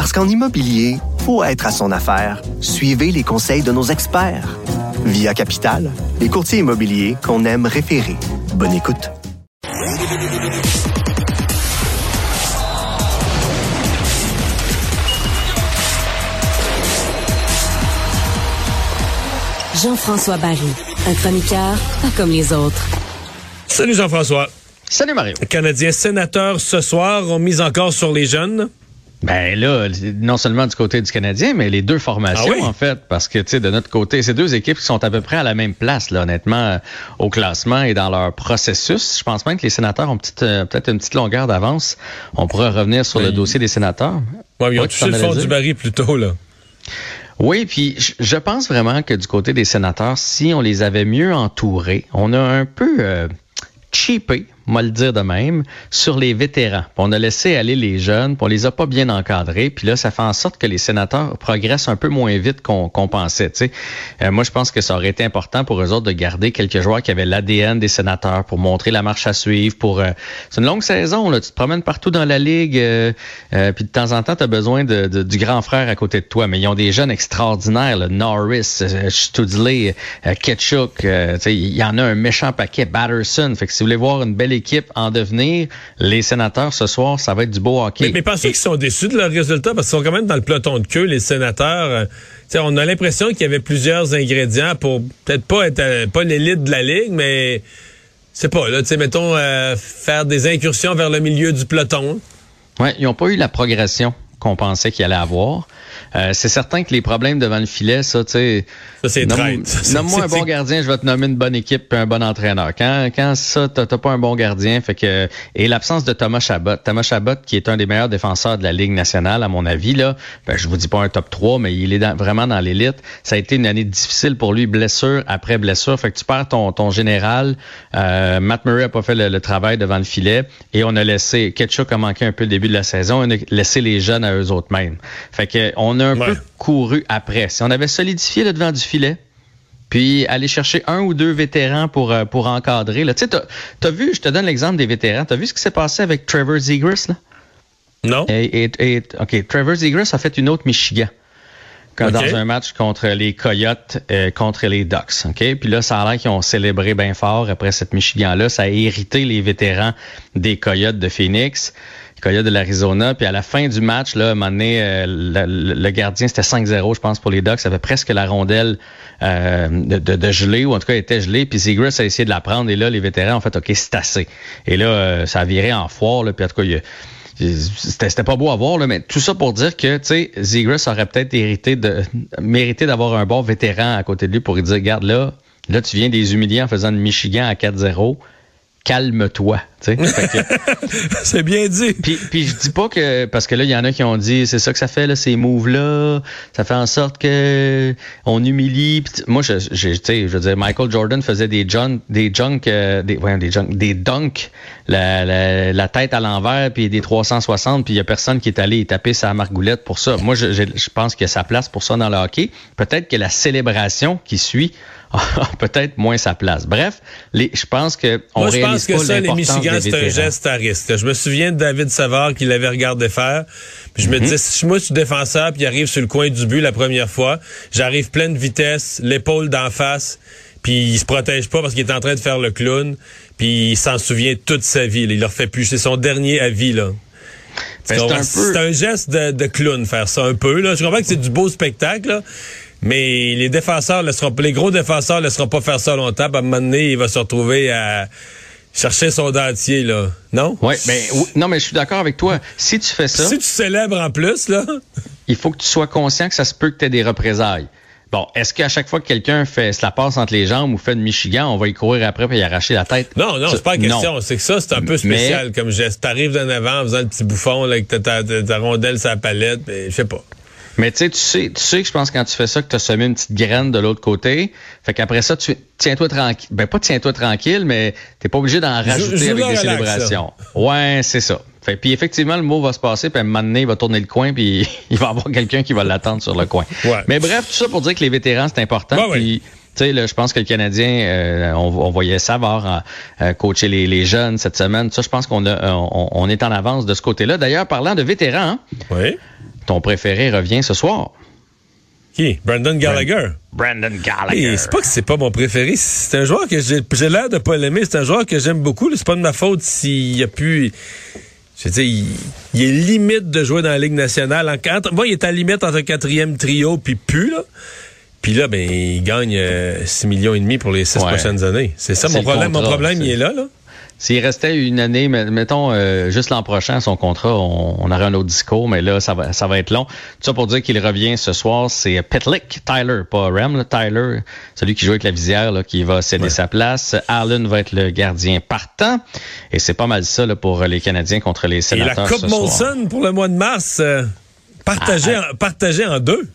Parce qu'en immobilier, faut être à son affaire. Suivez les conseils de nos experts. Via Capital, les courtiers immobiliers qu'on aime référer. Bonne écoute. Jean-François Barry, un chroniqueur pas comme les autres. Salut Jean-François. Salut Mario. Les Canadiens sénateurs ce soir ont mis encore sur les jeunes. Ben là, non seulement du côté du Canadien, mais les deux formations, Ah oui? en fait. Parce que, tu sais, de notre côté, ces deux équipes qui sont à peu près à la même place, là, honnêtement, euh, au classement et dans leur processus. Je pense même que les sénateurs ont petite, euh, peut-être une petite longueur d'avance. On pourrait revenir sur le Oui. dossier des sénateurs. Ouais, ils ont touché le fond du baril plus tôt, là. Oui, puis je- je pense vraiment que du côté des sénateurs, si on les avait mieux entourés, on a un peu euh, cheapé, moi le dire de même, sur les vétérans. Puis on a laissé aller les jeunes, puis on les a pas bien encadrés. Puis là, ça fait en sorte que les sénateurs progressent un peu moins vite qu'on qu'on pensait. Euh, moi, je pense que ça aurait été important pour eux autres de garder quelques joueurs qui avaient l'ADN des sénateurs pour montrer la marche à suivre. Pour euh, C'est une longue saison, là. tu te promènes partout dans la ligue, euh, euh, puis de temps en temps, tu as besoin de, de- du grand frère à côté de toi. Mais ils ont des jeunes extraordinaires, là. Norris, euh, Studley, euh, Ketchuk, il y en a un méchant paquet, Batterson. Fait que si vous voulez voir une belle équipe en devenir, les sénateurs ce soir, ça va être du beau hockey. Mais, mais pensez qu'ils sont déçus de leur résultat parce qu'ils sont quand même dans le peloton de queue, les sénateurs. Euh, on a l'impression qu'il y avait plusieurs ingrédients pour peut-être pas être euh, pas l'élite de la ligue, mais c'est pas là, tu sais, mettons euh, faire des incursions vers le milieu du peloton. Ouais, ils n'ont pas eu la progression qu'on pensait qu'ils allaient avoir. Euh, c'est certain que les problèmes devant le filet, ça, tu sais. Ça, c'est Nomme-moi un bon gardien, je vais te nommer une bonne équipe et un bon entraîneur. Quand, quand ça, t'as t'as pas un bon gardien, fait que et l'absence de Thomas Chabot, Thomas Chabot qui est un des meilleurs défenseurs de la Ligue nationale à mon avis là, ben, je vous dis pas un top 3, mais il est dans- vraiment dans l'élite. Ça a été une année difficile pour lui, blessure après blessure, fait que tu perds ton ton général. Euh, Matt Murray a pas fait le, le travail devant le filet et on a laissé Ketchuk a manqué un peu le début de la saison, on a laissé les jeunes à eux autres mêmes. Fait que on a un Ouais. peu couru après. Si on avait solidifié le devant du filet, puis aller chercher un ou deux vétérans pour, euh, pour encadrer. Tu sais, t'as, t'as vu, je te donne l'exemple des vétérans, t'as vu ce qui s'est passé avec Trevor Zegras? Là? Non? Et, et- et- OK, Trevor Zegras a fait une autre Michigan. Dans un match contre les Coyotes, euh, contre les Ducks. OK? Puis là, ça a l'air qu'ils ont célébré bien fort après cette Michigan-là. Ça a irrité les vétérans des Coyotes de Phoenix, les Coyotes de l'Arizona. Puis à la fin du match, là, à un moment donné, euh, le, le gardien, c'était 5-0, je pense, pour les Ducks. Ça avait presque la rondelle euh, de, de, de gelée, ou en tout cas, elle était gelée. Puis Zegras a essayé de la prendre. Et là, les vétérans ont fait, OK, c'est assez. Et là, euh, ça a viré en foire. Là, puis en tout cas, il y a- c'était pas beau à voir, là, mais tout ça pour dire que, Zegras aurait peut-être hérité de, mérité d'avoir un bon vétéran à côté de lui pour lui dire, regarde là, là, tu viens des humilier en faisant une Michigan à 4-0. Calme-toi, c'est bien dit. puis, puis je dis pas que parce que là il y en a qui ont dit c'est ça que ça fait là ces moves là ça fait en sorte que on humilie. Moi je je- je veux dire Michael Jordan faisait des junk des junk euh, des voyons, des junk des dunks la, la, la tête à l'envers puis des 360 puis il y a personne qui est allé taper sa margoulette pour ça. Moi je, je, je pense qu'il y a sa place pour ça dans le hockey. Peut-être que la célébration qui suit a peut-être moins sa place. Bref les, je pense que on Moi, je réalise pense que pas ça, les C'est un geste à risque. Je me souviens de David Savard qui l'avait regardé faire. Puis je me disais, si moi, je suis défenseur, puis il arrive sur le coin du but la première fois, j'arrive pleine vitesse, l'épaule d'en face, puis il se protège pas parce qu'il est en train de faire le clown, puis il s'en souvient toute sa vie. là. Il leur fait plus. C'est son dernier avis, là. Ben, c'est un peu- C'est un geste de, de clown, faire ça un peu. Là. Je comprends que c'est du beau spectacle, là, mais les défenseurs laisseront, les gros défenseurs laisseront pas faire ça longtemps. À un moment donné, il va se retrouver à chercher son dentier, là. Non? Ouais, ben oui, non, mais je suis d'accord avec toi. Si tu fais ça, Si tu célèbres en plus, là, il faut que tu sois conscient que ça se peut que tu aies des représailles. Bon, est-ce qu'à chaque fois que quelqu'un fait se la passe entre les jambes ou fait de Michigan, on va y courir après et y arracher la tête? non, non, c'est pas la question. C'est que ça, c'est un peu Mais- spécial comme geste. T'arrives d'un avant en faisant le petit bouffon, là, avec ta, ta, ta rondelle sur la palette, mais je sais pas. Mais tu sais, tu sais, tu sais que je pense quand tu fais ça que tu as semé une petite graine de l'autre côté. Fait qu'après ça, tu tiens-toi tranquille. Ben pas tiens-toi tranquille, mais t'es pas obligé d'en rajouter avec des célébrations. Ouais, c'est ça. Fait, puis effectivement, le mot va se passer, puis à un moment donné, il va tourner le coin, puis il va y avoir quelqu'un qui va l'attendre sur le coin. Mais bref, tout ça pour dire que les vétérans, c'est important. puis, tu sais, je pense que le Canadien, euh, on, voyait savoir euh, coacher les, jeunes cette semaine. Ça, je pense qu'on on, est en avance de ce côté-là. D'ailleurs, parlant de vétérans, oui. Ton préféré revient ce soir. Qui? Brandon Gallagher. Brandon Gallagher. C'est pas que c'est pas mon préféré. C'est un joueur que j'ai l'air de pas l'aimer. C'est un joueur que j'aime beaucoup. C'est pas de ma faute s'il a pu je veux dire, il, est limite de jouer dans la Ligue nationale. En, moi, il est à limite entre quatrième trio puis plus, là. Puis là, ben, il gagne 6 euh, millions et demi pour les six prochaines années. C'est ça mon problème. Mon problème, il est là, là. S'il restait une année, mettons euh, juste l'an prochain, son contrat, on, aurait un autre discours, mais là, ça va, ça va être long. Tout ça pour dire qu'il revient ce soir, c'est Petlick, Tyler, pas Rem, Tyler, celui qui joue avec la visière, là, qui va céder sa place. Allen va être le gardien partant. Et c'est pas mal ça là, pour les Canadiens contre les sénateurs. Et la Coupe Molson pour le mois de mars, euh, partagée, ah, ah. en deux.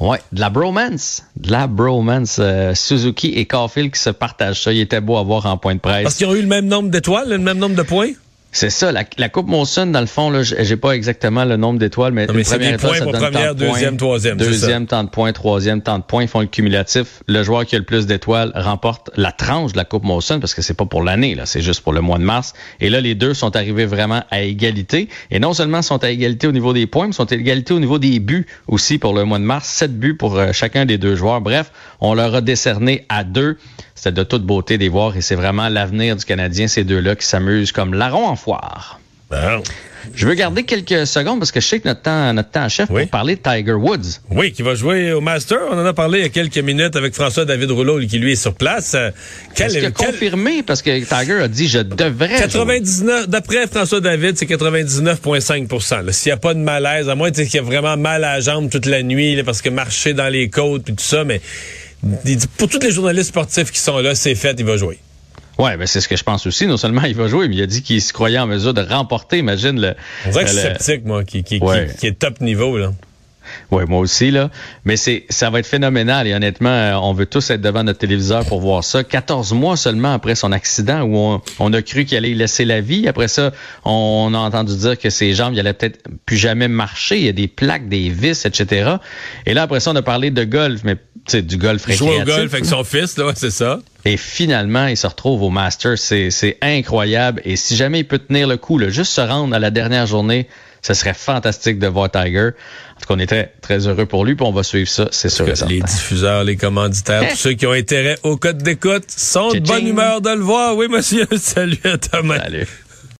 Ouais, de la bromance. De la bromance. Euh, Suzuki et Caulfield qui se partagent ça. Il était beau à voir en point de presse. Parce qu'ils ont eu le même nombre d'étoiles, le même nombre de points? C'est ça, la, Coupe Monson, dans le fond, là, j'ai pas exactement le nombre d'étoiles, mais, mais c'est des points pour première, deuxième, troisième. Deuxième temps de points, troisième temps de points, ils font le cumulatif. Le joueur qui a le plus d'étoiles remporte la tranche de la Coupe Monson parce que c'est pas pour l'année, là, c'est juste pour le mois de mars. Et là, les deux sont arrivés vraiment à égalité. Et non seulement sont à égalité au niveau des points, mais sont à égalité au niveau des buts aussi pour le mois de mars. Sept buts pour euh, chacun des deux joueurs. Bref, on leur a décerné à deux. C'était de toute beauté des voir et c'est vraiment l'avenir du Canadien, ces deux-là qui s'amusent comme larron en foire. Je veux garder quelques secondes parce que je sais que notre temps, notre temps chef pour parler de Tiger Woods. Oui, qui va jouer au Master. On en a parlé il y a quelques minutes avec François-David Rouleau qui lui est sur place. Euh, quel, Est-ce confirmé? Parce que Tiger a dit je devrais 99 d'après François-David, c'est 99.5% S'il n'y a pas de malaise, à moins qu'il y a vraiment mal à la jambe toute la nuit parce que marcher dans les côtes et tout ça, mais pour tous les journalistes sportifs qui sont là, c'est fait, il va jouer. Ouais, ben c'est ce que je pense aussi. Non seulement il va jouer, mais il a dit qu'il se croyait en mesure de remporter. Imagine le. On dirait que suis sceptique, moi, qui, qui, qui, est top niveau, là. Oui, moi aussi, là. Mais c'est, ça va être phénoménal et honnêtement, euh, on veut tous être devant notre téléviseur pour voir ça. 14 mois seulement après son accident où on, a cru qu'il allait laisser la vie. Après ça, on, a entendu dire que ses jambes, il allait peut-être plus jamais marcher. Il y a des plaques, des vis, etc. Et là, après ça, on a parlé de golf, mais c'est du golf récréatif. Joue au golf avec son fils, là, c'est ça. Et finalement, il se retrouve au Masters. C'est incroyable. Et si jamais il peut tenir le coup, là, juste se rendre à la dernière journée, ce serait fantastique de voir Tiger. En tout cas, on est très, très heureux pour lui, puis on va suivre ça, c'est sûr. les diffuseurs, les commanditaires, tous ceux qui ont intérêt au code d'écoute sont de bonne humeur de le voir. Oui, monsieur. Salut à Thomas. Salut.